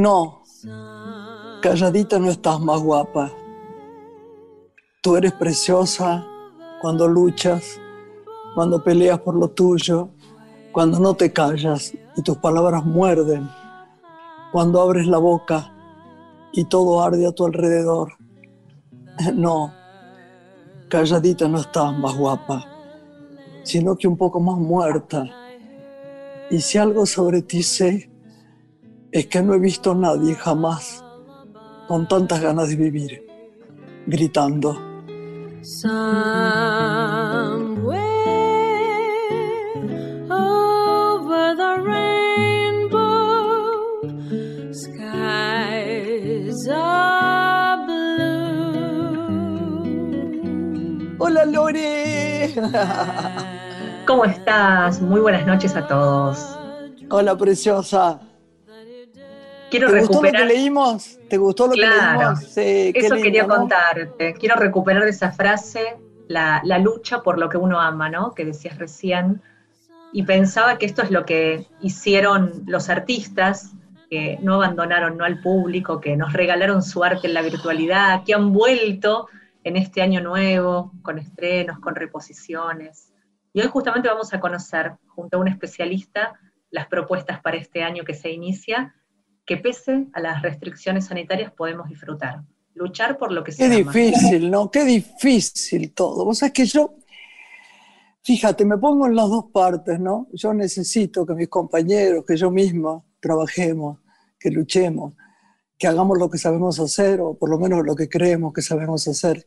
No, calladita no estás más guapa. Tú eres preciosa cuando luchas, cuando peleas por lo tuyo, cuando no te callas y tus palabras muerden, cuando abres la boca y todo arde a tu alrededor. No, calladita no estás más guapa, sino que un poco más muerta. Y si algo sobre ti sé, es que no he visto a nadie jamás con tantas ganas de vivir, gritando. over the rainbow, skies are blue. Hola Lore. ¿Cómo estás? Muy buenas noches a todos. Hola preciosa. Quiero ¿Te gustó lo recuperar. que leímos? ¿Te gustó lo Claro, que leímos? Qué Eso lindo, quería ¿no? contarte. Quiero recuperar esa frase, la, la lucha por lo que uno ama, ¿no? Que decías recién. Y pensaba que esto es lo que hicieron los artistas, que no abandonaron no al público, que nos regalaron su arte en la virtualidad, que han vuelto en este año nuevo, con estrenos, con reposiciones. Y hoy justamente vamos a conocer, junto a un especialista, las propuestas para este año que se inicia, que pese a las restricciones sanitarias podemos disfrutar. Luchar por lo que se Qué ama. difícil, ¿no? Qué difícil todo. Vos sabés que yo, fíjate, me pongo en las dos partes, ¿no? Yo necesito que mis compañeros, que yo misma trabajemos, que luchemos, que hagamos lo que sabemos hacer, o por lo menos lo que creemos que sabemos hacer,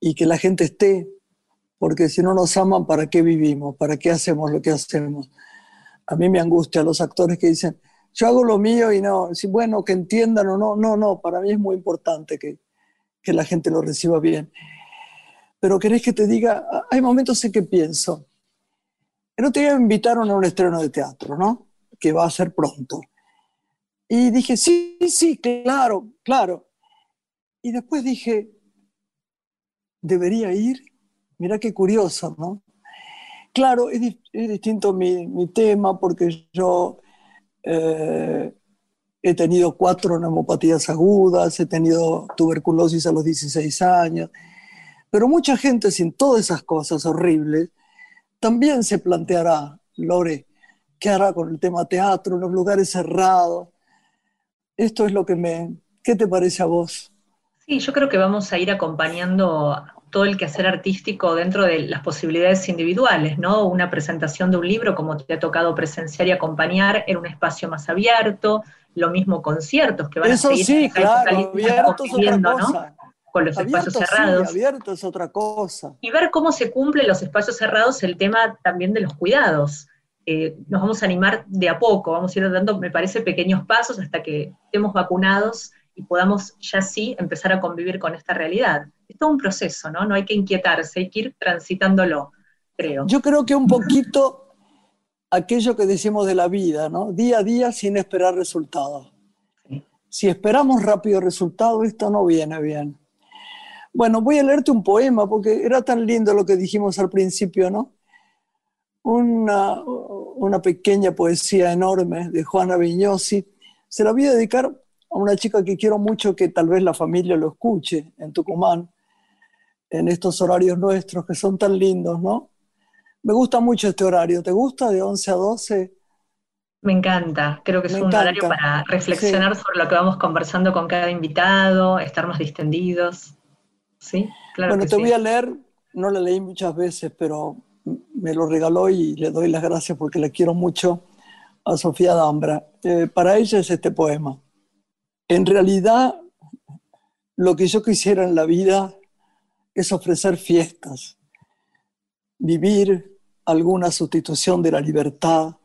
y que la gente esté, porque si no nos aman, ¿para qué vivimos? ¿Para qué hacemos lo que hacemos? A mí me angustia los actores que dicen, yo hago lo mío y no, si, bueno, que entiendan o no, no, no, para mí es muy importante que, que la gente lo reciba bien. Pero querés que te diga, hay momentos en que pienso, el otro día me invitaron a un estreno de teatro, ¿no? Que va a ser pronto. Y dije, sí, sí, claro, claro. Y después dije, ¿debería ir? Mira qué curioso, ¿no? Claro, es, es distinto mi, mi tema porque yo eh, he tenido cuatro neumopatías agudas, he tenido tuberculosis a los 16 años, pero mucha gente sin todas esas cosas horribles también se planteará, Lore, ¿qué hará con el tema teatro, los lugares cerrados? Esto es lo que me... ¿Qué te parece a vos? Sí, yo creo que vamos a ir acompañando todo el quehacer artístico dentro de las posibilidades individuales, ¿no? Una presentación de un libro, como te ha tocado presenciar y acompañar, en un espacio más abierto, lo mismo conciertos que van Eso a seguir sí, claro, abierto es otra ¿no? Con los Abierto espacios sí, cerrados. abierto es otra cosa. y ver cómo se cumplen los espacios cerrados el tema también de los cuidados. Eh, nos vamos a animar de a poco, vamos a ir dando, me parece, pequeños pasos hasta que estemos vacunados y podamos ya sí empezar a convivir con esta realidad. Es todo un proceso, ¿no? No hay que inquietarse, hay que ir transitándolo, creo. Yo creo que un poquito aquello que decimos de la vida, ¿no? Día a día sin esperar resultados. Sí. Si esperamos rápido resultado, esto no viene bien. Bueno, voy a leerte un poema porque era tan lindo lo que dijimos al principio, ¿no? Una, una pequeña poesía enorme de Juana Viñosi. Se la voy a dedicar a una chica que quiero mucho, que tal vez la familia lo escuche en Tucumán, en estos horarios nuestros que son tan lindos, ¿no? Me gusta mucho este horario. ¿Te gusta de 11 a 12? Me encanta, creo que es Me un encanta. horario para reflexionar sobre lo que vamos conversando con cada invitado, estar más distendidos. ¿Sí? Claro bueno, que te sí. voy a leer, no la leí muchas veces, pero me lo regaló y le doy las gracias porque le quiero mucho a Sofía Dambra. Eh, para ella es este poema. En realidad, lo que yo quisiera en la vida es ofrecer fiestas, vivir alguna sustitución de la libertad,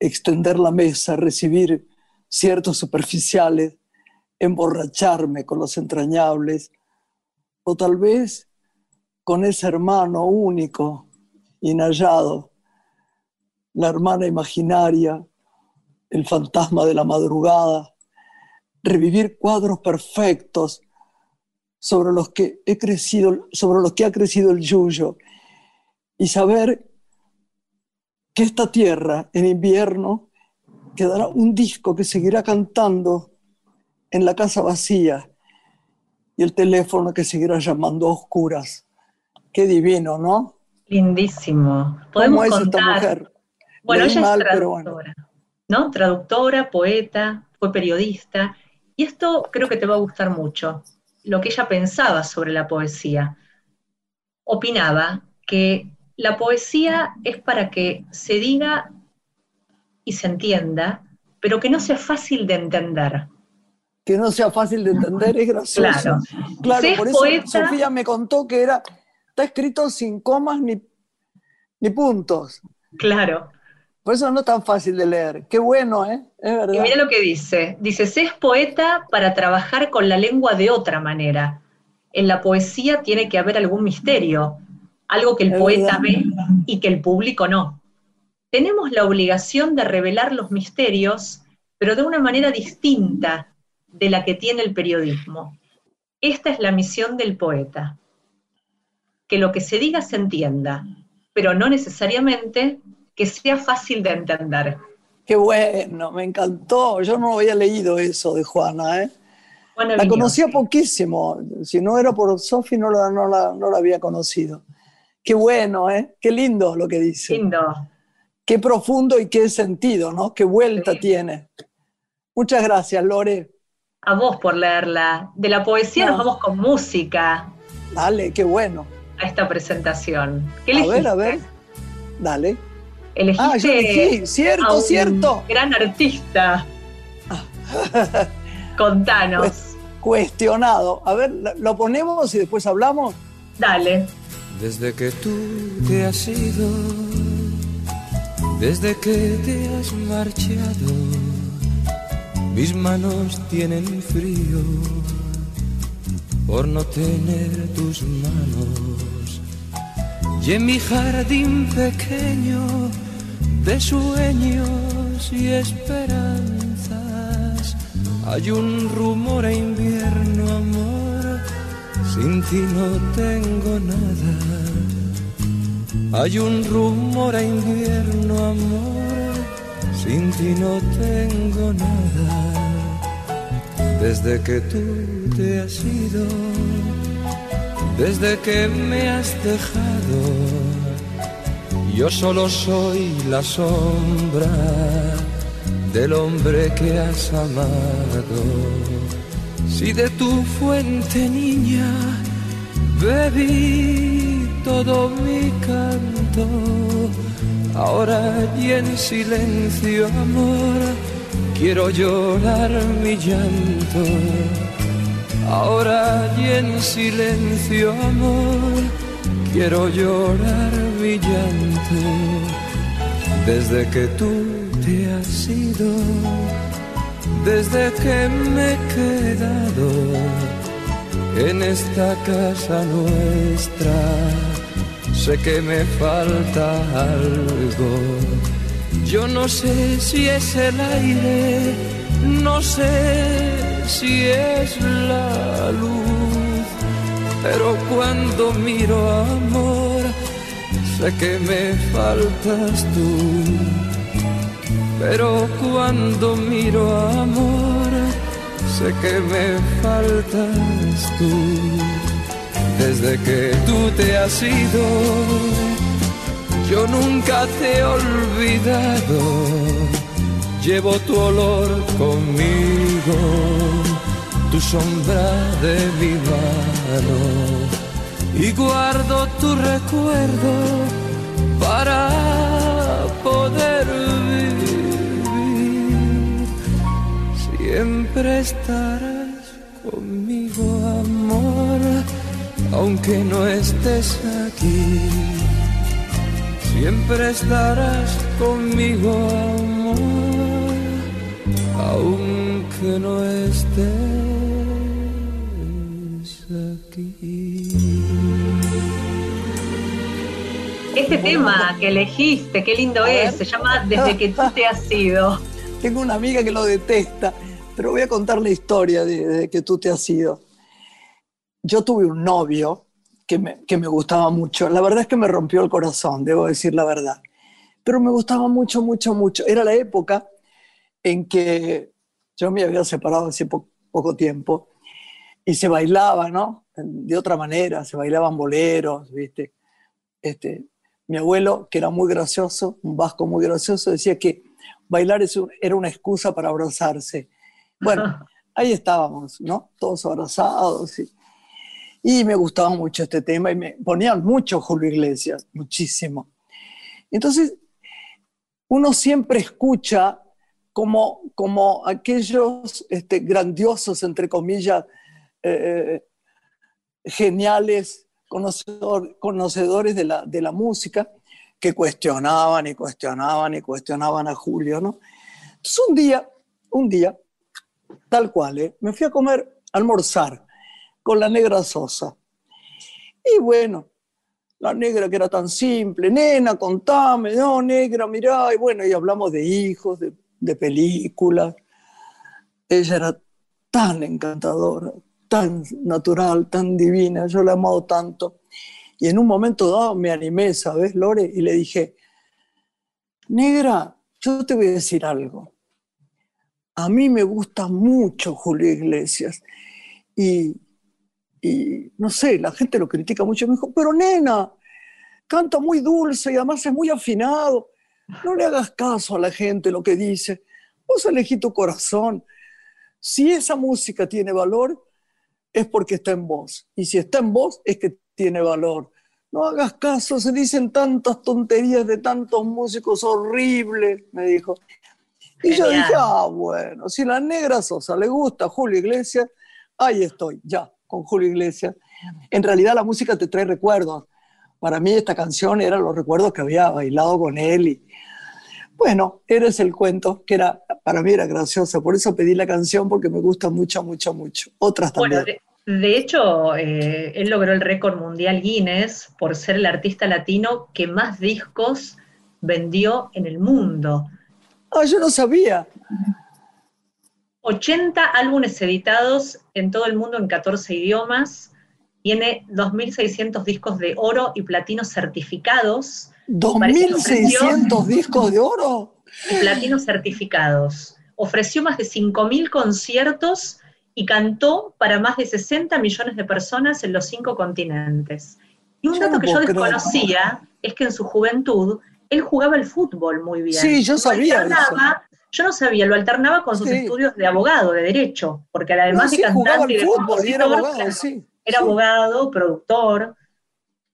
extender la mesa, recibir ciertos superficiales, emborracharme con los entrañables, o tal vez con ese hermano único, inhallado, la hermana imaginaria, el fantasma de la madrugada, revivir cuadros perfectos sobre los que he crecido, sobre los que ha crecido el yuyo, y saber que esta tierra en invierno quedará un disco que seguirá cantando en la casa vacía y el teléfono que seguirá llamando a oscuras. Qué divino, ¿no? Lindísimo. Podemos contar. Bueno, ella es traductora, ¿no? Traductora, poeta, fue periodista. Y esto creo que te va a gustar mucho, lo que ella pensaba sobre la poesía. Opinaba que la poesía es para que se diga y se entienda, pero que no sea fácil de entender. Que no sea fácil de entender es gracioso. Claro, claro por eso Sofía me contó que era, está escrito sin comas ni, ni puntos. Claro. Por eso no es tan fácil de leer. Qué bueno, ¿eh? Es verdad. Y mira lo que dice. Dice, se es poeta para trabajar con la lengua de otra manera. En la poesía tiene que haber algún misterio, algo que el poeta ve y que el público no. Tenemos la obligación de revelar los misterios, pero de una manera distinta de la que tiene el periodismo. Esta es la misión del poeta. Que lo que se diga se entienda, pero no necesariamente que sea fácil de entender. Qué bueno, me encantó. Yo no había leído eso de Juana, ¿eh? la conocía poquísimo. Si no era por Sofi, no la, no, la, no la había conocido. Qué bueno, ¿eh? Qué lindo lo que dice. Lindo. Qué profundo y qué sentido, ¿no? Qué vuelta tiene. Muchas gracias, Lore. A vos por leerla. De la poesía nos vamos con música. Dale, qué bueno. A esta presentación. ¿Qué a ver, a ver. Dale. Elegiste ah, yo elegí. Cierto, cierto. Gran artista. Contanos. cuestionado. A ver, lo ponemos y después hablamos. Dale. Desde que tú te has ido, desde que te has marchado, mis manos tienen frío por no tener tus manos. Y en mi jardín pequeño de sueños y esperanzas hay un rumor a invierno, amor, sin ti no tengo nada. Hay un rumor a invierno, amor, sin ti no tengo nada. Desde que tú te has ido, desde que me has dejado, yo solo soy la sombra del hombre que has amado. Si de tu fuente niña bebí todo mi canto, ahora y en silencio amor, quiero llorar mi llanto. Ahora y en silencio amor, quiero llorar mi desde que tú te has ido, desde que me he quedado en esta casa nuestra. Sé que me falta algo. Yo no sé si es el aire, no sé si es la luz, pero cuando miro amor, sé que me faltas tú. Pero cuando miro amor, sé que me faltas tú. Desde que tú te has ido, yo nunca te he olvidado. Llevo tu olor conmigo, tu sombra de mi mano. Y guardo tu recuerdo para poder vivir. Siempre estarás conmigo, amor, aunque no estés aquí. Siempre estarás conmigo, amor, aunque no estés aquí. Este tema que elegiste, qué lindo es, se llama Desde que tú te has ido. Tengo una amiga que lo detesta, pero voy a contar la historia de, Desde que tú te has ido. Yo tuve un novio que me, que me gustaba mucho. La verdad es que me rompió el corazón, debo decir la verdad. Pero me gustaba mucho, mucho, mucho. Era la época en que yo me había separado hace po- poco tiempo y se bailaba, ¿no? De otra manera, se bailaban boleros, ¿viste? Este, mi abuelo, que era muy gracioso, un vasco muy gracioso, decía que bailar es un- era una excusa para abrazarse. Bueno, ahí estábamos, ¿no? Todos abrazados. Y, y me gustaba mucho este tema y me ponían mucho Julio Iglesias, muchísimo. Entonces, uno siempre escucha como, como aquellos este, grandiosos, entre comillas, eh, geniales conocedor- conocedores de la, de la música, que cuestionaban y cuestionaban y cuestionaban a Julio, ¿no? Entonces un día, un día, tal cual, ¿eh? me fui a comer, a almorzar con la negra Sosa. Y bueno, la negra que era tan simple, nena, contame, no, negra, mirá, y bueno, y hablamos de hijos, de, de películas. Ella era tan encantadora, tan natural, tan divina, yo la he amado tanto. Y en un momento dado me animé, ¿sabes, Lore? Y le dije, negra, yo te voy a decir algo. A mí me gusta mucho Julio Iglesias. Y, y no sé, la gente lo critica mucho. Me dijo, pero nena, canta muy dulce y además es muy afinado. No le hagas caso a la gente lo que dice. Vos elegí tu corazón. Si esa música tiene valor, es porque está en vos. Y si está en vos, es que tiene valor. No hagas caso, se dicen tantas tonterías de tantos músicos horribles, me dijo. Y yo dije, ah, bueno, si la negra Sosa le gusta Julio Iglesias, ahí estoy, ya, con Julio Iglesias. En realidad la música te trae recuerdos. Para mí esta canción era los recuerdos que había bailado con él. Y, bueno, eres el cuento, que era, para mí era gracioso. Por eso pedí la canción, porque me gusta mucho, mucho, mucho. Otras también. Bueno, de, de hecho, eh, él logró el récord mundial Guinness por ser el artista latino que más discos vendió en el mundo. Ah, yo no sabía. 80 álbumes editados en todo el mundo en 14 idiomas. Tiene 2.600 discos de oro y platino certificados. Parece que ofreció- ¿2.600 discos de oro? y platinos certificados. Ofreció más de 5.000 conciertos y cantó para más de 60 millones de personas en los cinco continentes. Y un Yo dato no que yo creer. desconocía es que en su juventud él jugaba el fútbol muy bien. Sí, yo sabía alternaba- Yo no sabía, lo alternaba con sus Sí. estudios de abogado, de derecho, porque además No, sí, de cantante y de fútbol y era compositor, abogado, claro, sí. era sí. abogado, productor.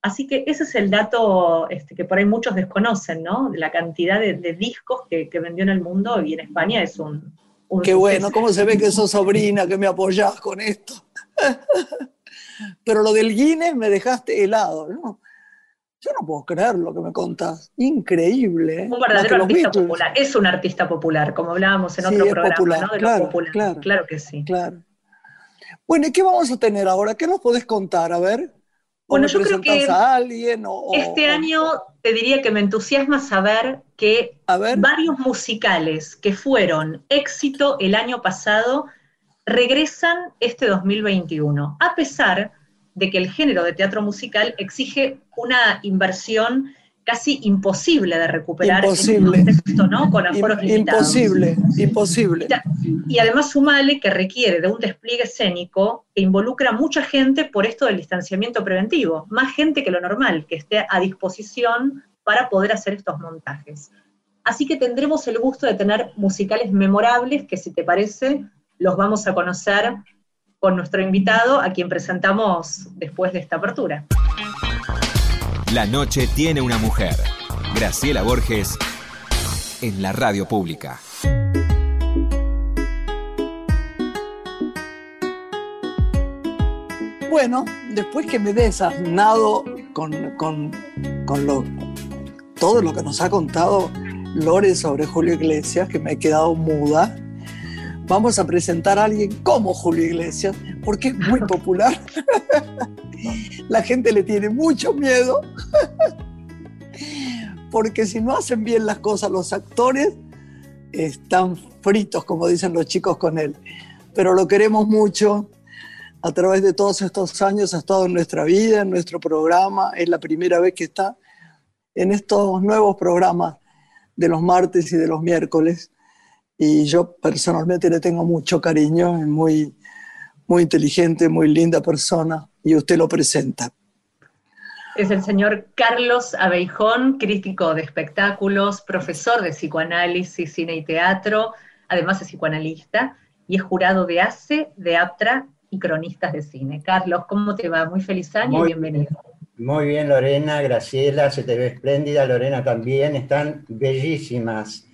Así que ese es el dato este, que por ahí muchos desconocen, ¿no? La cantidad de, de discos que, que vendió en el mundo y en España es un... un Qué bueno, cómo se ve que sos sobrina, que me apoyás con esto. Pero lo del Guinness me dejaste helado, ¿no? Yo no puedo creer lo que me contás. Increíble. ¿eh? Un verdadero artista popular. Es un artista popular, como hablábamos en Sí, otro es programa, popular, ¿no? De claro, lo popular. claro. Claro que sí. Claro. Bueno, ¿y qué vamos a tener ahora? ¿Qué nos podés contar? A ver. ¿O Bueno, yo creo que a alguien? O, o- Este o- año te diría que me entusiasma saber que ver. varios musicales que fueron éxito el año pasado regresan este 2021, a pesar de que el género de teatro musical exige una inversión casi imposible de recuperar Imposible. en contexto, ¿no? Con aforos Im- limitados. imposible, imposible. Ya, Y además sumale que requiere de un despliegue escénico que involucra a mucha gente por esto del distanciamiento preventivo, más gente que lo normal, que esté a disposición para poder hacer estos montajes. Así que tendremos el gusto de tener musicales memorables que si te parece los vamos a conocer con nuestro invitado, a quien presentamos después de esta apertura. La noche tiene una mujer. Graciela Borges en la radio pública. Bueno, después que me he desasnado con, con- con lo- todo lo que nos ha contado Lore sobre Julio Iglesias, que me he quedado muda, vamos a presentar a alguien como Julio Iglesias, porque es muy popular. La gente le tiene mucho miedo, porque si no hacen bien las cosas los actores, están fritos, como dicen los chicos con él. Pero lo queremos mucho, a través de todos estos años ha estado en nuestra vida, en nuestro programa. Es la primera vez que está en estos nuevos programas de los martes y de los miércoles. y yo personalmente le tengo mucho cariño, es muy, muy inteligente, muy linda persona y usted lo presenta. Es el señor Carlos Abeijón, crítico de espectáculos, profesor de psicoanálisis, cine y teatro, además es psicoanalista y es jurado de ACE, de APTRA y cronistas de cine. Carlos, ¿cómo te va? Muy feliz año y bienvenido. Muy bien, Lorena, Graciela, se te ve espléndida, Lorena también, están bellísimas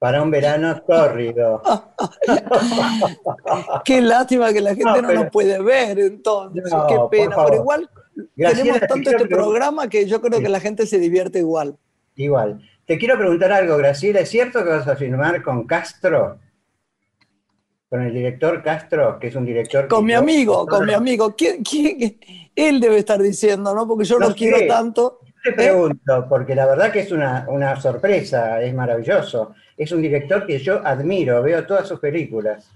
para un verano tórrido. Qué lástima que la gente no, nos puede ver entonces, qué pena, pero igual tenemos tanto este programa que yo creo que la gente se divierte igual. Igual. Te quiero preguntar algo, Graciela, ¿es cierto que vas a filmar con Castro? Con el director Castro, que es un director... Con mi amigo, con mi amigo. ¿Quién, Él debe estar diciendo, ¿no? Porque yo lo quiero tanto. Te pregunto, porque la verdad que es una, una sorpresa, es maravilloso. Es un director que yo admiro, veo todas sus películas.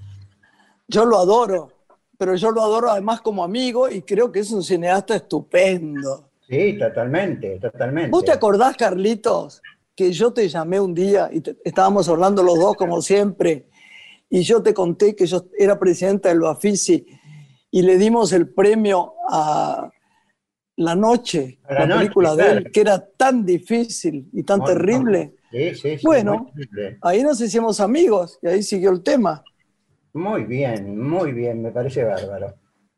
Yo lo adoro pero yo lo adoro además como amigo y creo que es un cineasta estupendo. Sí, totalmente, totalmente. ¿Vos te acordás, Carlitos, que yo te llamé un día y estábamos hablando los dos como siempre y yo te conté que yo era presidenta del Bafisi y le dimos el premio a La Noche, la, película de él, que era tan difícil y tan terrible. Sí, sí, sí, bueno, ahí nos hicimos amigos y ahí siguió el tema. Muy bien, muy bien, me parece bárbaro.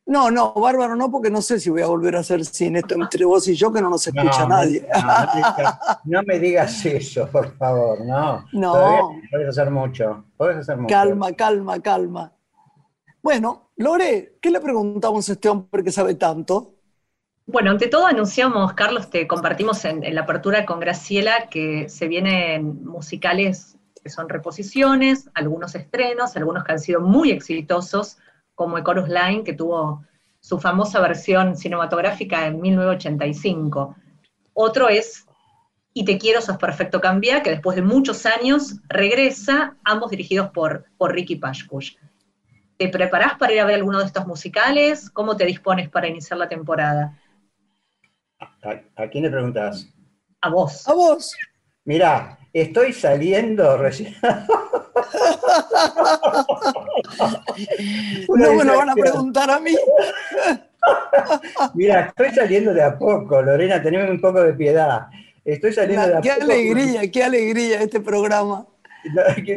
No, no, bárbaro no, porque no sé si voy a volver a hacer cine esto entre vos y yo, que no nos escucha nadie. No, me digas eso, por favor, no. No. puedes hacer mucho, puedes hacer mucho. Calma, calma, calma. Bueno, Lore, ¿qué le preguntamos a este hombre que sabe tanto? Bueno, ante todo anunciamos, Carlos, te compartimos en, la apertura con Graciela que se vienen musicales que son reposiciones, algunos estrenos, algunos que han sido muy exitosos, como Ecorus Line, que tuvo su famosa versión cinematográfica en 1985. Otro es Y Te Quiero, Sos Perfecto Cambiar, que después de muchos años regresa, ambos dirigidos por, por Ricky Pashkush. ¿Te preparás para ir a ver alguno de estos musicales? ¿Cómo te dispones para iniciar la temporada? ¿A, quién le preguntas? A vos. A vos. Mirá, estoy saliendo recién. no me lo van a preguntar a mí. Mira, estoy saliendo de a poco, Lorena, tenemos un poco de piedad. Estoy saliendo de a qué poco. Qué alegría, qué alegría este programa.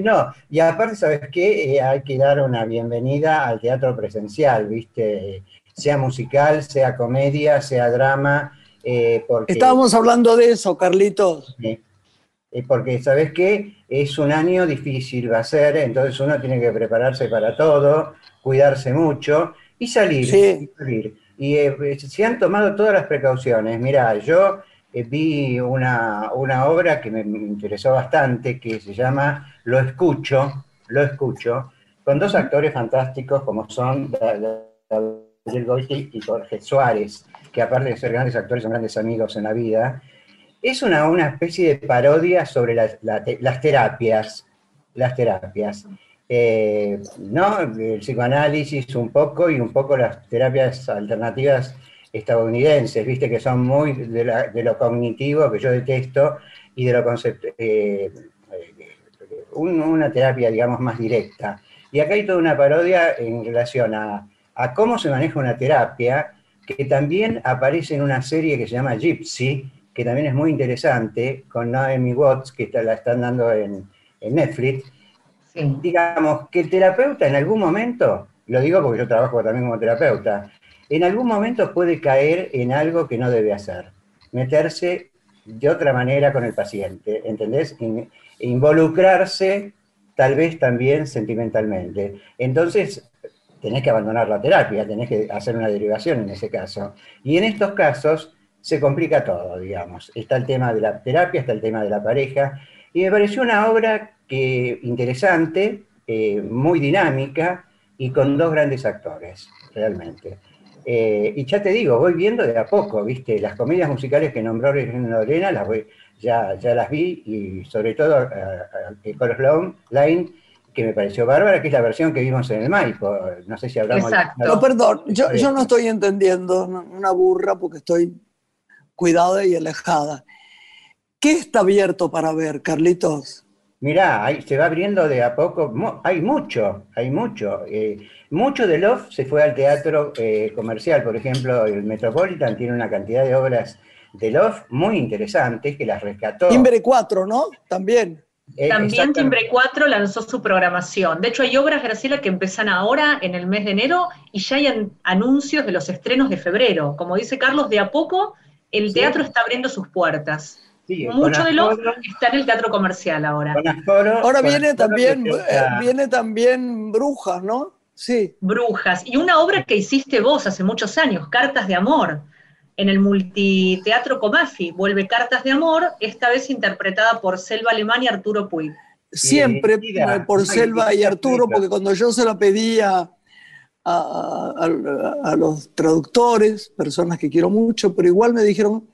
No, y aparte, ¿sabes qué? Eh, hay que dar una bienvenida al teatro presencial, ¿viste? Sea musical, sea comedia, sea drama. Eh, porque... Estábamos hablando de eso, Carlitos. Eh, porque sabes qué, es un año difícil, va a ser, entonces uno tiene que prepararse para todo, cuidarse mucho y salir. Y, salir. y eh, se han tomado todas las precauciones. Mira, yo vi una, obra que me, interesó bastante, que se llama Lo Escucho, Lo Escucho, con dos actores fantásticos como son Gabriel Goiti y Jorge Suárez, que aparte de ser grandes actores son grandes amigos en la vida es una, una especie de parodia sobre las terapias, las terapias. Eh, ¿no? El psicoanálisis un poco y un poco las terapias alternativas estadounidenses, viste que son muy de, lo cognitivo, que yo detesto, y de lo concepto, eh, una terapia, digamos, más directa. Y acá hay toda una parodia en relación a, a cómo se maneja una terapia, que también aparece en una serie que se llama Gypsy, que también es muy interesante, con Naomi Watts, que la están dando en, Netflix. Digamos que el terapeuta en algún momento, lo digo porque yo trabajo también como terapeuta, en algún momento puede caer en algo que no debe hacer, meterse de otra manera con el paciente, ¿entendés? involucrarse tal vez también sentimentalmente. Entonces, tenés que abandonar la terapia, tenés que hacer una derivación en ese caso. Y en estos casos, se complica todo, digamos. Está el tema de la terapia, está el tema de la pareja, y me pareció una obra que, interesante, eh, muy dinámica y con dos grandes actores, realmente. Eh, y ya te digo, voy viendo de a poco, ¿viste? Las comedias musicales que nombró Lorena, las voy, ya, ya las vi, y sobre todo el uh, Line, que me pareció bárbara, que es la versión que vimos en el Maipo. No sé si hablamos... Exacto. No, perdón, yo, yo no estoy entendiendo una burra porque estoy cuidada y alejada. ¿Qué está abierto para ver, Carlitos? Mirá, ahí se va abriendo de a poco, hay mucho, hay mucho. eh, mucho de Love se fue al teatro eh, comercial, por ejemplo, el Metropolitan tiene una cantidad de obras de Love muy interesantes que las rescató. Timbre 4, ¿no? También. Eh, También. Timbre 4 lanzó su programación. De hecho, hay obras, Graciela, que empiezan ahora en el mes de enero y ya hay an- anuncios de los estrenos de febrero. Como dice Carlos, de a poco el Sí. teatro está abriendo sus puertas. Sí, Mucho de lo está en el teatro comercial ahora. aforo- Ahora viene también, eh, viene también Brujas, ¿no? Sí. Brujas. Y una obra que hiciste vos hace muchos años, Cartas de Amor, en el multiteatro Comafi. Vuelve Cartas de Amor, esta vez interpretada por Selva Alemán y Arturo Puig. Siempre dirigida- eh, por Selva y Arturo, por- porque cuando yo se la pedía a, a- a- a los traductores, personas que quiero mucho, pero igual me dijeron,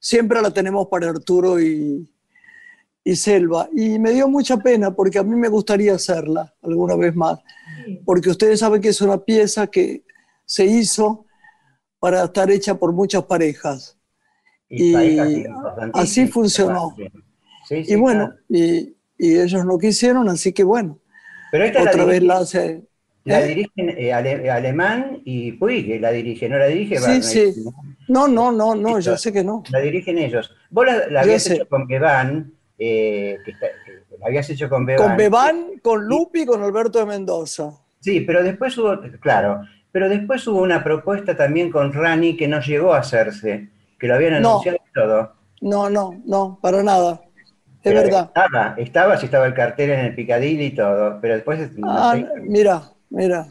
siempre la tenemos para Arturo y, y Selva. Y me dio mucha pena porque a mí me gustaría hacerla alguna vez más, porque ustedes saben que es una pieza que se hizo para estar hecha por muchas parejas. y parejas así funcionó. aparte. Sí, sí, Y bueno, claro. y, y ellos no quisieron, así que bueno, pero esta otra la, vez la hace. la ¿eh? dirigen eh, Ale- Alemán y Puig, que la dirige, no la dirige Sí, Barney, sí. No, no, no, no, yo sé que no. La dirigen ellos. Vos la, habías sé. hecho con Beban, eh, que está- que la habías hecho con Beban. Con Bebán, con Lupi y con Alberto de Mendoza. Sí, pero después hubo, claro, pero después hubo una propuesta también con Rani que no llegó a hacerse, que lo habían No. anunciado y todo. No, no, no, para nada. Es verdad. Estaba, estaba, sí estaba el cartel en el Picadilly y todo, pero después... no Ah, sé. mira, mira.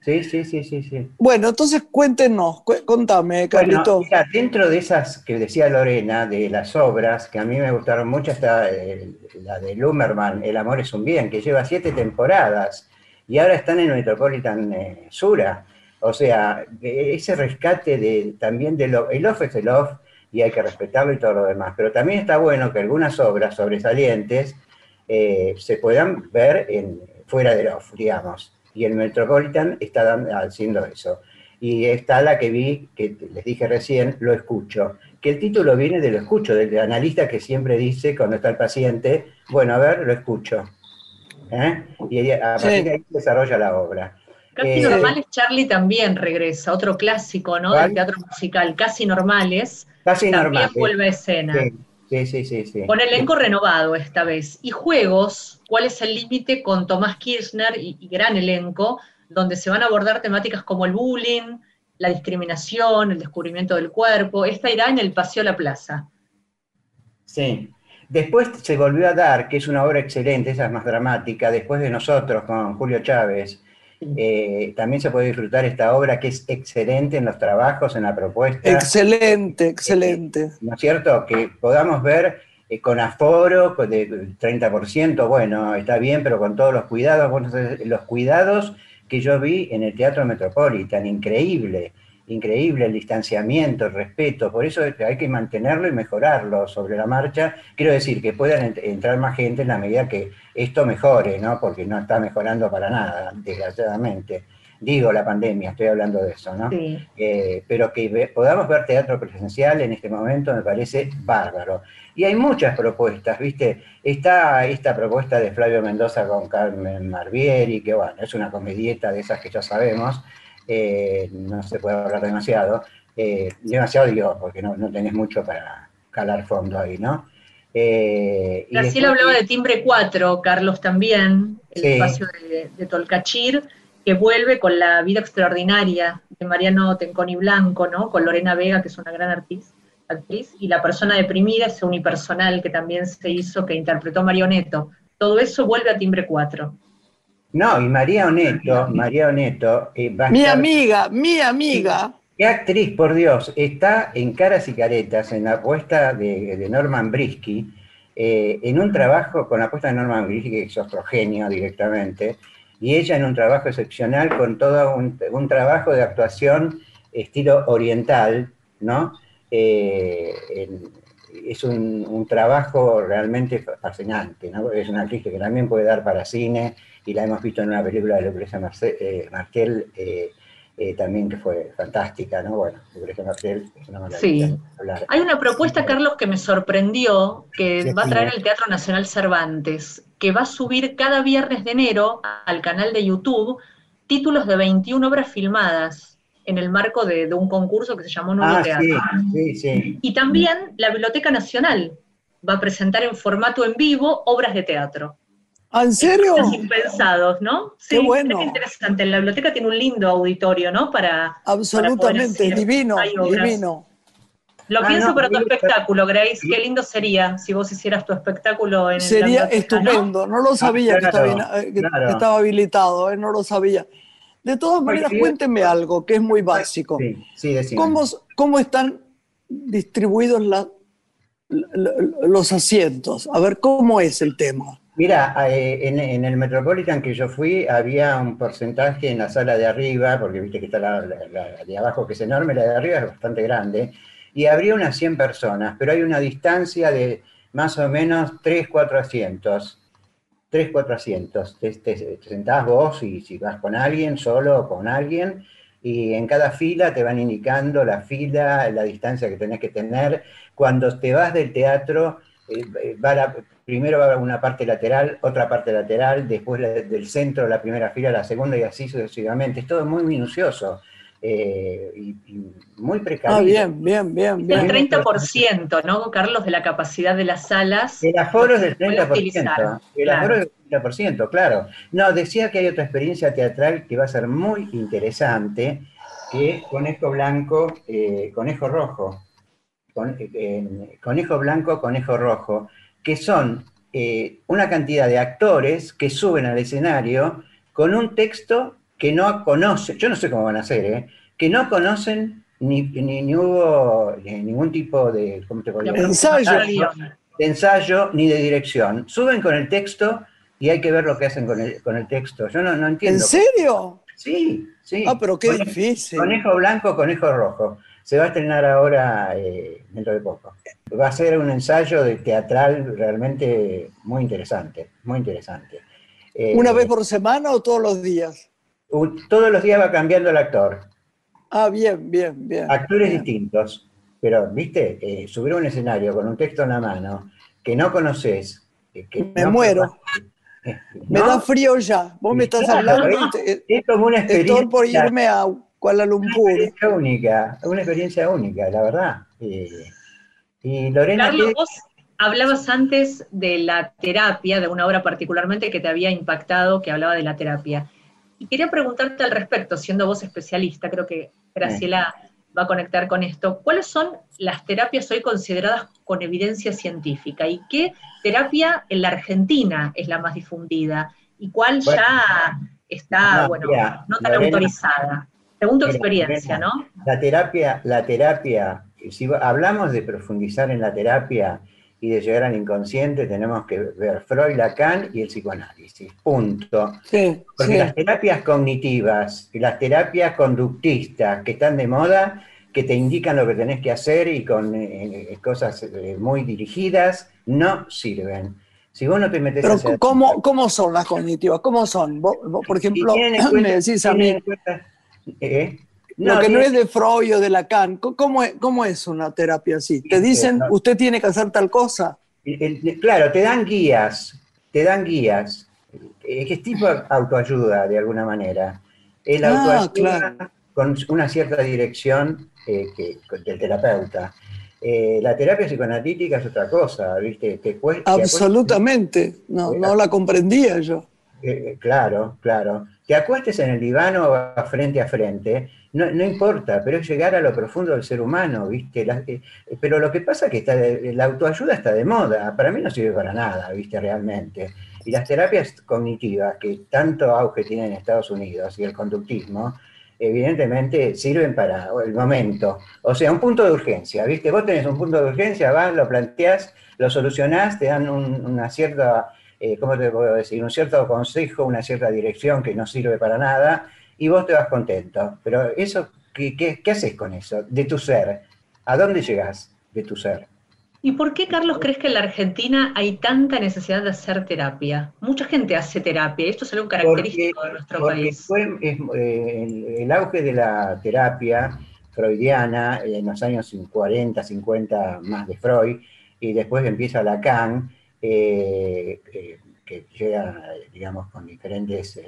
Sí, sí, sí, sí, sí. Bueno, entonces cuéntenos, cu- contame, Carlito. Bueno, mira, dentro de esas que decía Lorena, de las obras, que a mí me gustaron mucho, está eh, la de Lumerman, El amor es un bien, que lleva siete temporadas, y ahora están en Metropolitan eh, Sura. O sea, ese rescate de, también de lo, el off es el off, y hay que respetarlo y todo lo demás, pero también está bueno que algunas obras sobresalientes eh, se puedan ver en, fuera del off, digamos. Y el Metropolitan está dando- haciendo eso. Y está la que vi, que les dije recién, Lo Escucho. Que el título viene de Lo Escucho, del analista que siempre dice cuando está el paciente, bueno, a ver, lo escucho. ¿Eh? Y a partir Sí. de ahí desarrolla la obra. Casi Eh, Normales, Charlie también regresa, otro clásico ¿no? ¿Cuál? del teatro musical, Casi Normales, Casi también normal. vuelve a escena. Sí, sí, sí, sí. Con elenco renovado esta vez. Y juegos, ¿cuál es el límite con Tomás Kirchner y, y gran elenco, donde se van a abordar temáticas como el bullying, la discriminación, el descubrimiento del cuerpo? Esta irá en el Paseo La Plaza. Sí. Después se volvió a dar, que es una obra excelente, esa es más dramática, después de nosotros con Julio Chávez. Eh, también se puede disfrutar esta obra que es excelente en los trabajos, en la propuesta. Excelente, excelente. ¿no es cierto? Que podamos ver eh, con aforo con de 30%, bueno, está bien, pero con todos los cuidados, bueno, los cuidados que yo vi en el Teatro Metropolitan, increíble, increíble el distanciamiento, el respeto, por eso hay que mantenerlo y mejorarlo sobre la marcha. Quiero decir, que puedan ent- entrar más gente en la medida que esto mejore, ¿no? Porque no está mejorando para nada, desgraciadamente. Digo la pandemia, estoy hablando de eso, ¿no? Sí. Eh, pero que ve- podamos ver teatro presencial en este momento me parece bárbaro. Y hay muchas propuestas, ¿viste? Está esta propuesta de Flavio Mendoza con Carmen Marbieri, que bueno, es una comedieta de esas que ya sabemos, eh, no se puede hablar demasiado, eh, demasiado digo, porque no, no tenés mucho para calar fondo ahí, ¿no? Eh, y después- hablaba de Timbre 4, Carlos también, el Sí. espacio de, de Tolcachir, que vuelve con la vida extraordinaria de Mariano Tenconi Blanco, ¿no? Con Lorena Vega, que es una gran artis- actriz, y la persona deprimida, ese unipersonal que también se hizo, que interpretó Marioneto. Todo eso vuelve a Timbre 4. No, y María Oneto, María Oneto eh, Mi estar- amiga, mi amiga. ¿Qué actriz, por Dios? Está en Caras y Caretas, en la apuesta de, de Norman Brisky, eh, en un trabajo con la apuesta de Norman Brisky, que es otro genio directamente, y ella en un trabajo excepcional con todo un, un trabajo de actuación estilo oriental, ¿no? Eh, en- es un, un trabajo realmente fascinante, ¿no? Es una actriz que también puede dar para cine, y la hemos visto en una película de Lucrecia Marce- eh, Martel, eh, eh, también que fue fantástica, ¿no? Bueno, por ejemplo, es una maravilla sí. hablar. Hay una propuesta, Carlos, que me sorprendió, que va a traer el Teatro Nacional Cervantes, que va a subir cada viernes de enero al canal de YouTube títulos de 21 obras filmadas en el marco de, un concurso que se llamó Nuevo ah, Teatro. Sí, sí, y también la Biblioteca Nacional va a presentar en formato en vivo obras de teatro. ¿Ah, ¿En serio? Pensados, ¿no? Sí, Qué bueno. Es interesante. La biblioteca tiene un lindo auditorio, ¿no? Para. Absolutamente, divino, divino. Lo ah, pienso para tu espectáculo, Grace. Qué lindo sería si vos hicieras tu espectáculo en Sería estupendo. ¿no? lo sabía que, estaba, habilitado, ¿eh? no lo sabía. De todas maneras, cuéntenme algo que es muy básico. Sí, sí, ¿Cómo, ¿Cómo, están distribuidos los asientos? A ver, ¿cómo es el tema? Mira, eh, en, el Metropolitan que yo fui había un porcentaje en la sala de arriba, porque viste que está la, de abajo que es enorme, la de arriba es bastante grande, y habría unas 100 personas, pero hay una distancia de más o menos 3, 4 asientos. 3, 4 asientos. Te, te, sentás vos y si vas con alguien, solo o con alguien, y en cada fila te van indicando la fila, la distancia que tenés que tener. Cuando te vas del teatro, va la, primero va una parte lateral, otra parte lateral, después del centro, la primera fila, la segunda y así sucesivamente. Es todo muy minucioso. Eh, y, muy precario. Ah, bien, bien, bien. bien. El 30%, ¿no, Carlos, de la capacidad de las salas? El aforo es del 30%. El aforo es del 30%, claro. No, decía que hay otra experiencia teatral que va a ser muy interesante, que es Conejo Blanco, eh, Conejo Rojo. Eh, conejo Blanco, Conejo Rojo que son eh, una cantidad de actores que suben al escenario con un texto que no conocen, yo no sé cómo van a hacer, ¿eh? que no conocen ni, ni, hubo ningún tipo de, ¿cómo te ensayo. de ensayo ni de dirección. Suben con el texto y hay que ver lo que hacen con el, con el texto. Yo no, no entiendo. ¿En serio? Sí, sí. Ah, pero qué difícil. Conejo blanco, conejo rojo. Se va a estrenar ahora eh, dentro de poco va a ser un ensayo de teatral realmente muy interesante, muy interesante. ¿Una vez eh, por semana o todos los días? Todos los días va cambiando el actor. Ah, bien, bien, bien. Actores distintos, pero, viste, eh, subir un escenario con un texto en la mano que no conoces. Que me muero. Me da frío ya. Vos me estás hablando. Es, como una experiencia. Estoy por irme a Kuala Lumpur. Una experiencia única, una experiencia única, la verdad. Eh, y Lorena, Carlos, vos hablabas antes de la terapia, de una obra particularmente que te había impactado, que hablaba de la terapia. Y quería preguntarte al respecto, siendo vos especialista, creo que Graciela va a conectar con esto. ¿Cuáles son las terapias hoy consideradas con evidencia científica? ¿Y qué terapia en la Argentina es la más difundida? ¿Y cuál ya está, bueno, no tan autorizada? Según tu experiencia, ¿no? La terapia, la terapia si hablamos de profundizar en la terapia y de llegar al inconsciente, tenemos que ver Freud, Lacan y el psicoanálisis. Punto. Porque las terapias cognitivas y las terapias conductistas que están de moda, que te indican lo que tenés que hacer y con eh, eh, cosas eh, muy dirigidas, no sirven. Si vos no te metes Pero ¿cómo, ¿cómo son las cognitivas? ¿Cómo son? por ejemplo, me decís a mí... Lo que no es de Freud o de Lacan, ¿cómo es, cómo es una terapia así? ¿Te dicen, usted tiene que hacer tal cosa? claro, te dan guías, te dan guías. Es tipo autoayuda, de alguna manera. El ah, autoayuda con una cierta dirección eh, del terapeuta. Eh, la terapia psicoanalítica es otra cosa, ¿viste? Absolutamente, no, no la comprendía yo. Eh, claro, claro. Te acuestes en el diván o frente a frente no, no, importa, pero es llegar a lo profundo del ser humano, ¿viste? Eh, pero lo que pasa es que está la autoayuda está de moda, para mí no sirve para nada, ¿viste? Realmente. Y las terapias cognitivas, que tanto auge tienen en Estados Unidos, y el conductismo, evidentemente sirven para el momento. O sea, un punto de urgencia, ¿viste? Vos tenés un punto de urgencia, vas, lo planteás, lo solucionás, te dan una cierta, eh, ¿cómo te puedo decir? Un cierto consejo, una cierta dirección que no sirve para nada, y vos te vas contento. Pero eso, ¿qué, qué, haces con eso? De tu ser. ¿A dónde llegas de tu ser? ¿Y por qué, Carlos, crees que en la Argentina hay tanta necesidad de hacer terapia? Mucha gente hace terapia, esto es algo característico de nuestro país. Fue, eh, el, auge de la terapia freudiana en los años 40, 50, más de Freud, y después empieza Lacan, eh, eh, que llega, digamos, con diferentes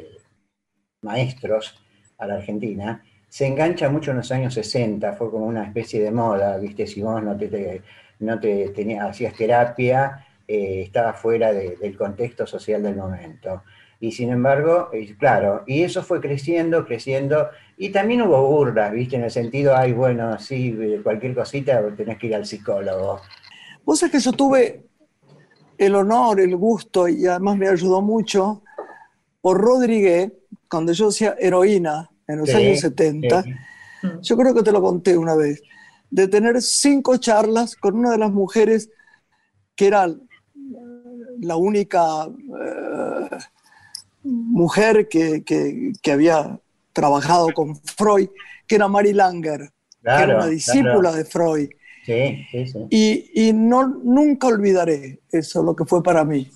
maestros a la Argentina, se engancha mucho en los años 60, fue como una especie de moda, ¿viste? Si vos no te, no te hacías terapia, eh, estaba fuera del contexto social del momento. Y sin embargo, claro, y eso fue creciendo, creciendo, y también hubo burlas, ¿viste? En el sentido, ay, bueno, sí, cualquier cosita tenés que ir al psicólogo. Vos sabés que yo tuve el honor, el gusto, y además me ayudó mucho, por Rodríguez, cuando yo hacía heroína, en los años 70, yo creo que te lo conté una vez, de tener cinco charlas con una de las mujeres que era la única eh, mujer que, que, había trabajado con Freud, que era Mary Langer, que era una discípula de Freud. Sí, sí, sí. Y, y, no, nunca olvidaré eso, lo que fue para mí.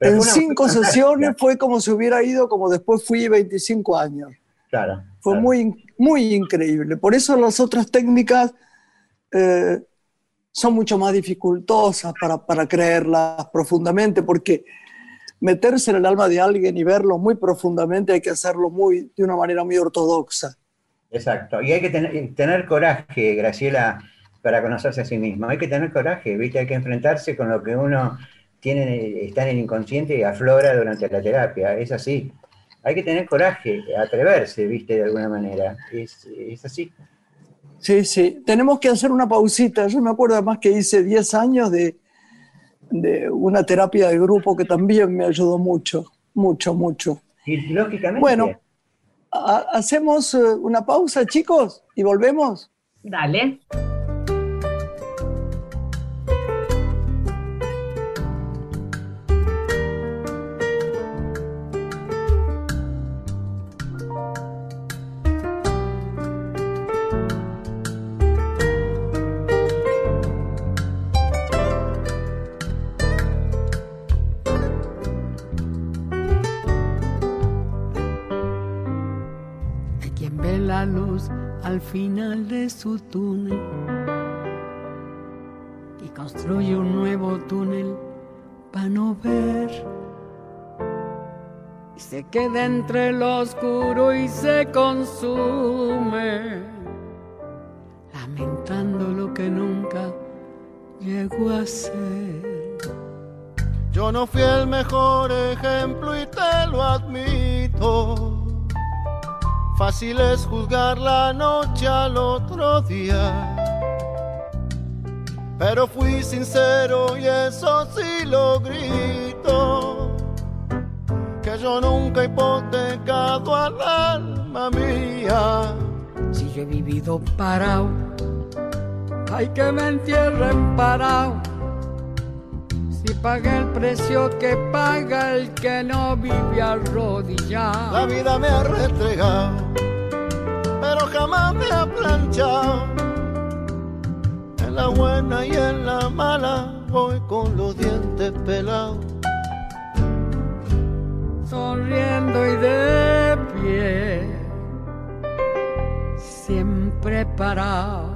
en cinco sesiones fue como si hubiera ido, como después fui 25 años. Claro. Fue Muy, muy increíble. Por eso las otras técnicas eh, son mucho más dificultosas para, para creerlas profundamente, porque meterse en el alma de alguien y verlo muy profundamente hay que hacerlo muy, de una manera muy ortodoxa. Exacto. Y hay que tener, tener coraje, Graciela, para conocerse a sí mismo. Hay que tener coraje, ¿viste? Hay que enfrentarse con lo que uno tiene, está en el inconsciente y aflora durante la terapia. Es así hay que tener coraje, atreverse, viste, de alguna manera. Es, así. Sí, sí. Tenemos que hacer una pausita. Yo me acuerdo además que hice 10 años de, de una terapia de grupo que también me ayudó mucho, mucho, mucho. Y lógicamente. Bueno, hacemos eh, una pausa, chicos, y volvemos. Dale. Al final de su túnel y construye un nuevo túnel para no ver. Y se queda entre lo oscuro y se consume, lamentando lo que nunca llegó a ser. Yo no fui el mejor ejemplo y te lo admito Fácil es juzgar la noche al otro día. Pero fui sincero y eso sí lo grito. Que yo nunca he hipotecado al alma mía. Si yo he vivido parado, hay que me entierren parado. Pagué el precio que paga el que no vive arrodillado. La vida me ha retregado pero jamás me ha planchado. En la buena y en la mala voy con los dientes pelados. Sonriendo y de pie, siempre parado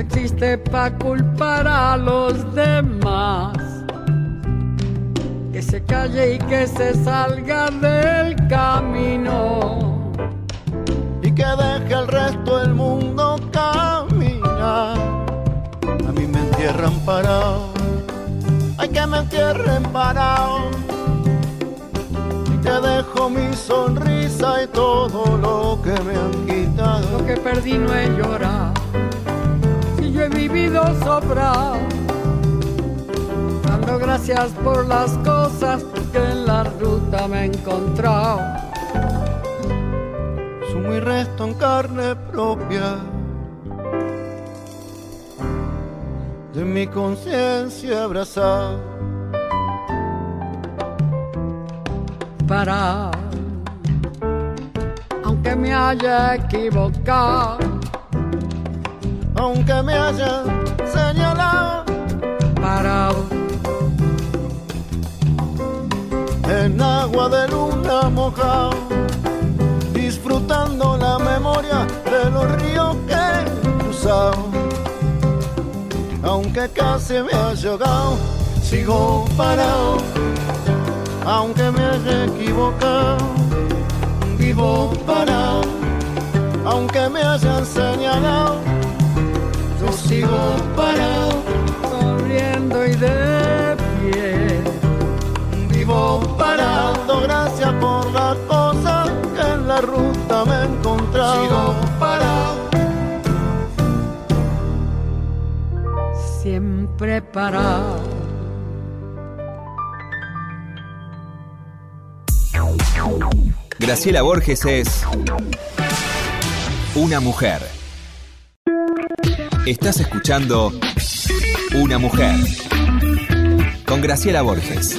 existe para culpar a los demás. Que se calle y que se salga del camino. Y que deje el resto del mundo caminar. A mí me entierran parado. Hay que me entierren parado. Te dejo mi sonrisa y todo lo que me han quitado. Lo que perdí no llorado, si yo he vivido sobrado. Dando gracias por las cosas que en la ruta me he encontrado. Sumo y resto en carne propia de mi conciencia abrazada. Para, aunque me haya equivocado, aunque me haya señalado, parado en agua de luna mojado, disfrutando la memoria de los ríos que he cruzado. Aunque casi me haya ahogado, sigo parado, aunque me haya equivocado, vivo parado, aunque me hayan señalado, sigo parado, sonriendo y de pie, vivo parado, gracias por las cosas que en la ruta me he encontrado, sigo parado preparado. Graciela Borges es una mujer. Estás escuchando Una mujer con Graciela Borges.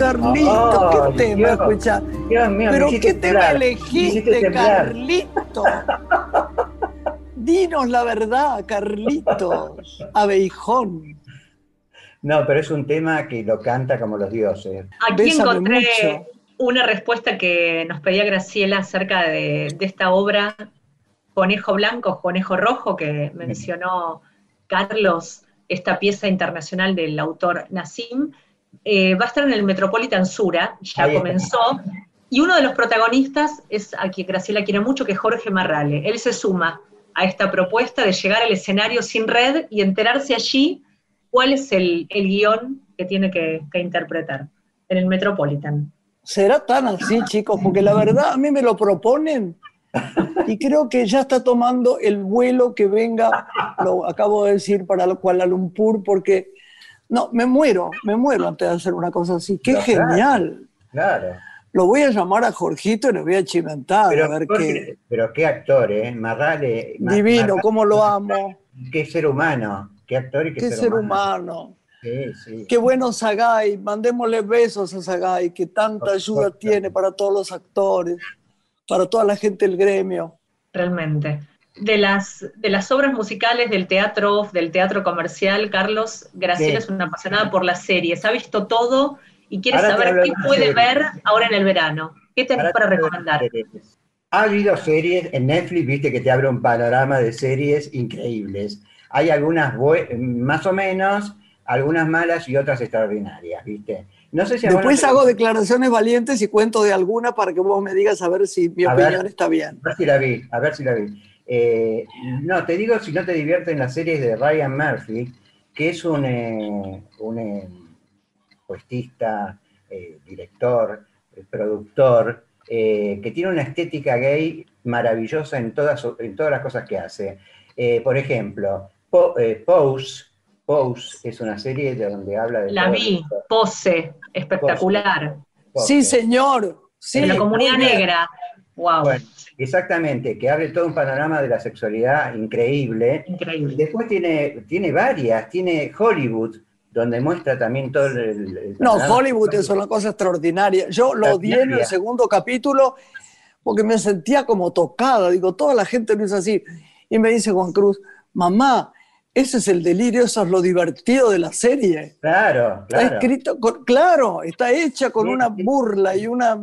Carlito, qué tema, escucha. Pero qué tema elegiste, Carlito. Dinos la verdad, Carlitos. Abeijón. No, pero es un tema que lo canta como los dioses. Aquí encontré una respuesta que nos pedía Graciela acerca de, de esta obra Conejo Blanco, Conejo Rojo, que mencionó Carlos esta pieza internacional del autor Nassim, eh, va a estar en el Metropolitan Sura, ya comenzó, y uno de los protagonistas es a quien Graciela quiere mucho, que es Jorge Marrale. Él se suma a esta propuesta de llegar al escenario sin red y enterarse allí cuál es el, guion que tiene que, que interpretar en el Metropolitan. ¿Será tan así, chicos? Porque la verdad a mí me lo proponen y creo que ya está tomando el vuelo que venga, lo acabo de decir, para Kuala Lumpur, porque no, me muero, me muero antes de hacer una cosa así. ¡Qué genial! Claro. Lo voy a llamar a Jorgito y le voy a chimentar, pero, a ver qué. Pero qué actor, ¿eh? Marrale. Divino, cómo lo amo. Qué ser humano, qué actor y qué, ser, humano. Sí, sí. Qué bueno Sagay, mandémosle besos a Sagay, que tanta ayuda tiene para todos los actores para toda la gente del gremio. Realmente. De las, de las obras musicales del teatro del teatro comercial, Carlos, Graciela es una apasionada por las series, ha visto todo y quiere saber qué puede ver ahora en el verano. ¿Qué tenés para recomendar? Ha habido series en Netflix, viste que te abre un panorama de series increíbles. Hay algunas más o menos, algunas malas y otras extraordinarias, viste. Después hago declaraciones valientes y cuento de alguna para que vos me digas a ver si mi opinión está bien. A ver si la vi, a ver si la vi. Eh, no, te digo si no te divierten las series de Ryan Murphy, que es un, eh, un eh, poetista, director, productor, que tiene una estética gay maravillosa en todas, en todas las cosas que hace. por ejemplo, Pose, Pose es una serie de donde habla de... La vi, Pose, espectacular. Sí, señor. Sí, la comunidad negra. Wow. Exactamente, que abre todo un panorama de la sexualidad increíble. Increíble. Después tiene, tiene varias, tiene Hollywood, donde muestra también todo el... no, Hollywood es una cosa extraordinaria. Yo lo odié en el segundo capítulo porque me sentía como tocada. Digo, toda la gente lo hizo así. Y me dice Juan Cruz, mamá, ese es el delirio, eso es lo divertido de la serie. Claro, claro. Está escrito, claro, está hecha con una burla y una,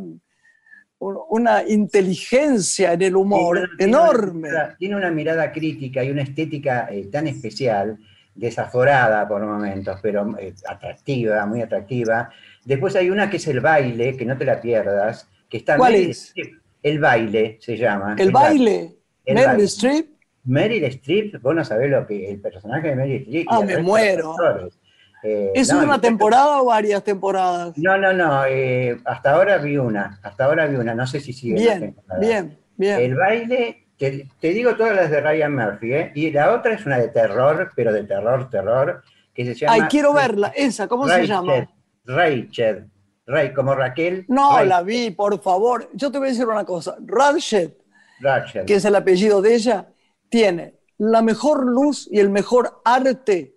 una inteligencia en el humor enorme. tiene una mirada crítica y una estética eh, tan especial, desaforada por momentos, pero eh, atractiva, muy atractiva. Después hay una que es el baile, que no te la pierdas, que está ¿Cuál es? El baile se llama. El, baile. Meryl Streep. Meryl Streep, vos no sabés lo que el personaje de Meryl Streep. Ah, me muero. Eh, ¿Es una temporada o varias temporadas? No, no, no. Eh, hasta ahora vi una. Hasta ahora vi una. No sé si sigue. Bien, bien, bien. El baile, te, digo todas las de Ryan Murphy, ¿eh? Y la otra es una de terror, pero de terror, terror, que se llama. Ay, quiero verla. Esa, ¿cómo se llama? Rachel. Ray, como Raquel. No, la vi, por favor. Yo te voy a decir una cosa. Rachel, Rachel, que es el apellido de ella, tiene la mejor luz y el mejor arte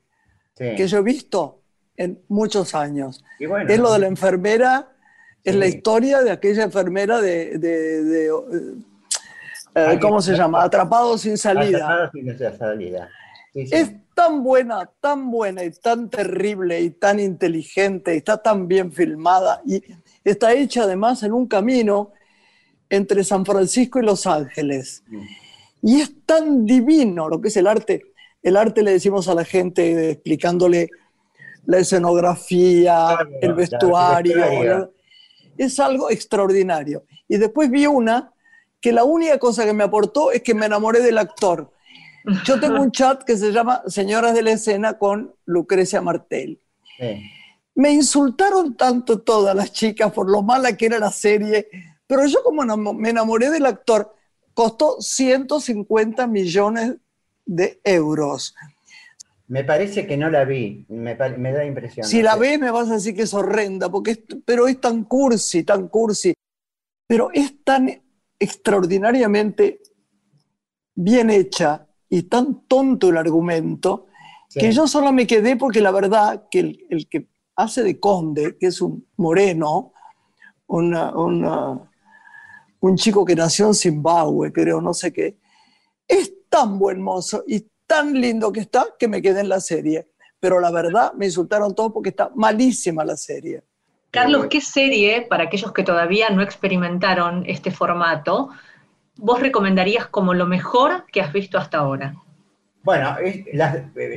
que yo he visto en muchos años. es lo de la enfermera, es la historia de aquella enfermera de, eh, ¿cómo se llama? Atrapado sin salida. sin salida. Es tan buena, tan buena y tan terrible y tan inteligente, está tan bien filmada y está hecha además en un camino entre San Francisco y Los Ángeles. Mm. Y es tan divino lo que es el arte. El arte le decimos a la gente explicándole la escenografía, el vestuario. es algo extraordinario. Y después vi una que la única cosa que me aportó es que me enamoré del actor. Yo tengo un chat que se llama Señoras de la Escena con Lucrecia Martel. Me insultaron tanto todas las chicas por lo mala que era la serie, pero yo como me enamoré del actor, costó 150 millones de euros. Me parece que no la vi, me, da impresión. Si la ves me vas a decir que es horrenda, porque pero es tan cursi, tan cursi, pero es tan extraordinariamente bien hecha y tan tonto el argumento que yo solo me quedé porque la verdad que el, que hace de conde, que es un moreno, un chico que nació en Zimbabue, creo, no sé qué, es tan buen mozo y tan lindo que está que me quedé en la serie. Pero la verdad, me insultaron todos porque está malísima la serie. Carlos, ¿qué serie, para aquellos que todavía no experimentaron este formato, vos recomendarías como lo mejor que has visto hasta ahora? Bueno,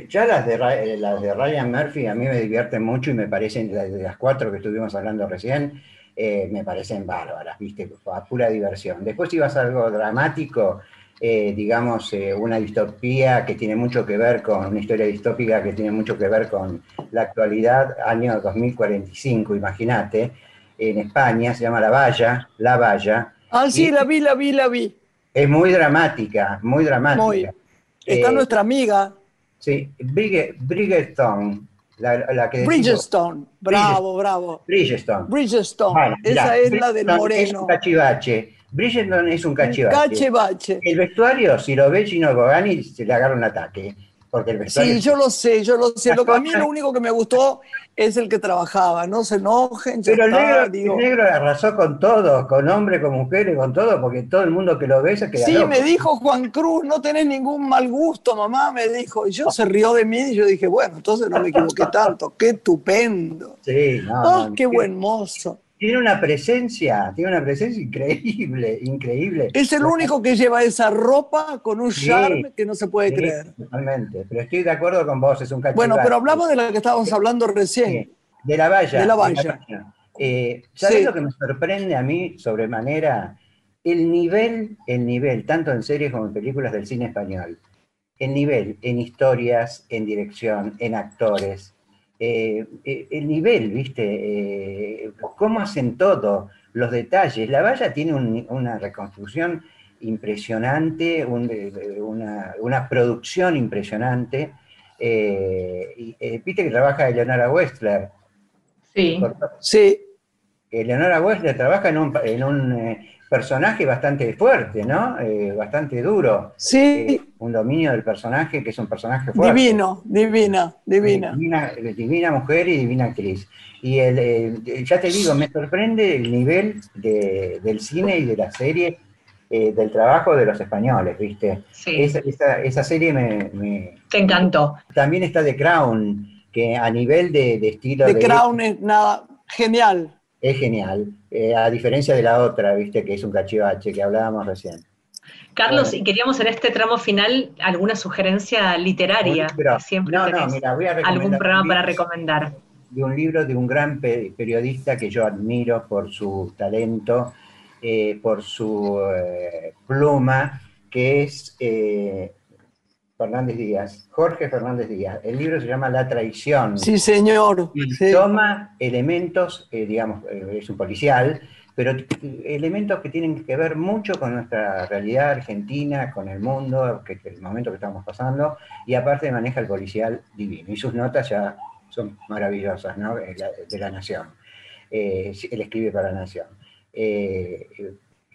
ya las de, las de Ryan Murphy a mí me divierten mucho y me parecen, de las cuatro que estuvimos hablando recién, eh, me parecen bárbaras, ¿viste? A pura diversión. Después si vas a algo dramático, eh, digamos, eh, una distopía que tiene mucho que ver con, una historia distópica que tiene mucho que ver con la actualidad, año 2045, imagínate, en España, se llama La Valla, La Valla. Ah, sí, la vi, la vi, la vi. Es muy dramática, muy dramática. Está eh, nuestra amiga. Sí, Bridgestone. La, la que Bridgestone, bravo, bravo. Bridgestone. Bridgestone, esa es la del moreno. cachivache. Bridgerton es un cachivache. Cachivache. El vestuario, si lo ve Gino Bogani, se le agarra un ataque. Porque el vestuario sí, yo lo sé, yo lo sé. Lo, a mí lo único que me gustó es el que trabajaba. No se enojen. Pero el, negro, el negro arrasó con todo, con hombres, con mujeres, con todo, porque todo el mundo que lo ve se queda Sí, me dijo Juan Cruz, no tenés ningún mal gusto, mamá, me dijo. Y yo se rió de mí y yo dije, bueno, entonces no me equivoqué tanto. Qué estupendo. Sí, no, oh, qué buen mozo tiene una presencia, tiene una presencia increíble, increíble. Es el único que lleva esa ropa con un charme que no se puede creer. Totalmente, pero estoy de acuerdo con vos, es un cachivache. Bueno, pero hablamos de la que estábamos hablando recién. De la valla. De la valla. Eh, ¿Sabes lo que me sorprende a mí sobremanera? El nivel, el nivel, tanto en series como en películas del cine español, el nivel en historias, en dirección, en actores, eh, eh, el nivel, ¿viste? Eh, cómo hacen todo, los detalles. La valla tiene una reconstrucción impresionante, una, producción impresionante. y, Viste que trabaja Eleonora Westler. Sí. sí. Eleonora Westler trabaja en un, en un personaje bastante fuerte, ¿no? Eh, bastante duro. Sí. Eh, un dominio del personaje que es un personaje fuerte. Divino, divina, divina. Divina, mujer y divina actriz. Y el, ya te digo, me sorprende el nivel del cine y de la serie, eh, del trabajo de los españoles, ¿viste? Sí. Esa, serie me, Te encantó. También está The Crown, que a nivel de, estilo... The Crown es nada, genial es genial, eh, a diferencia de la otra, viste, que es un cachivache que hablábamos recién. Carlos, y queríamos en este tramo final alguna sugerencia literaria. Siempre no, no, mira, voy a algún programa para recomendar. De un libro de un gran periodista que yo admiro por su talento, eh, por su eh, pluma, que es Fernández Díaz, Jorge Fernández Díaz. El libro se llama La traición. Sí, señor. Toma elementos, eh, digamos, eh, es un policial, pero elementos que tienen que ver mucho con nuestra realidad argentina, con el mundo, que, el momento que estamos pasando, y aparte maneja el policial divino. Y sus notas ya son maravillosas, ¿no? De la, Nación. Eh, él escribe para la Nación.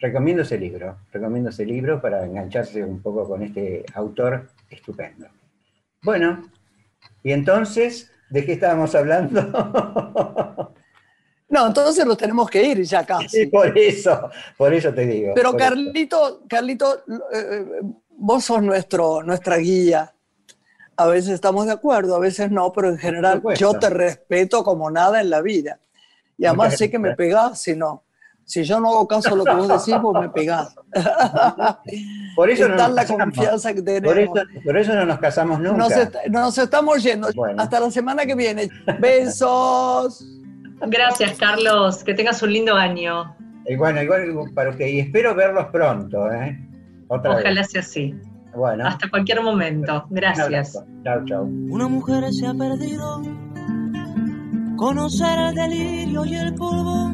recomiendo ese libro, recomiendo ese libro para engancharse un poco con este autor Estupendo. Bueno, y entonces, ¿de qué estábamos hablando? No, entonces nos tenemos que ir ya casi. Sí, por eso, por eso te digo. Pero Carlito, Carlito, eh, vos sos nuestro, nuestra guía. A veces estamos de acuerdo, a veces no, pero en general yo te respeto como nada en la vida. Y además sé que me pegás si no. Si yo no hago caso a lo que vos decís, vos me pegás. Por eso no la confianza que tenemos. Por eso, no nos casamos nunca. Nos, estamos yendo. Hasta la semana que viene. Besos. Gracias, Carlos. Que tengas un lindo año. Y bueno, igual para usted. Y espero verlos pronto. ¿eh? Ojalá sea así. Bueno. Hasta cualquier momento. Gracias. Chao, chao. Una mujer se ha perdido. Conocer el delirio y el polvo.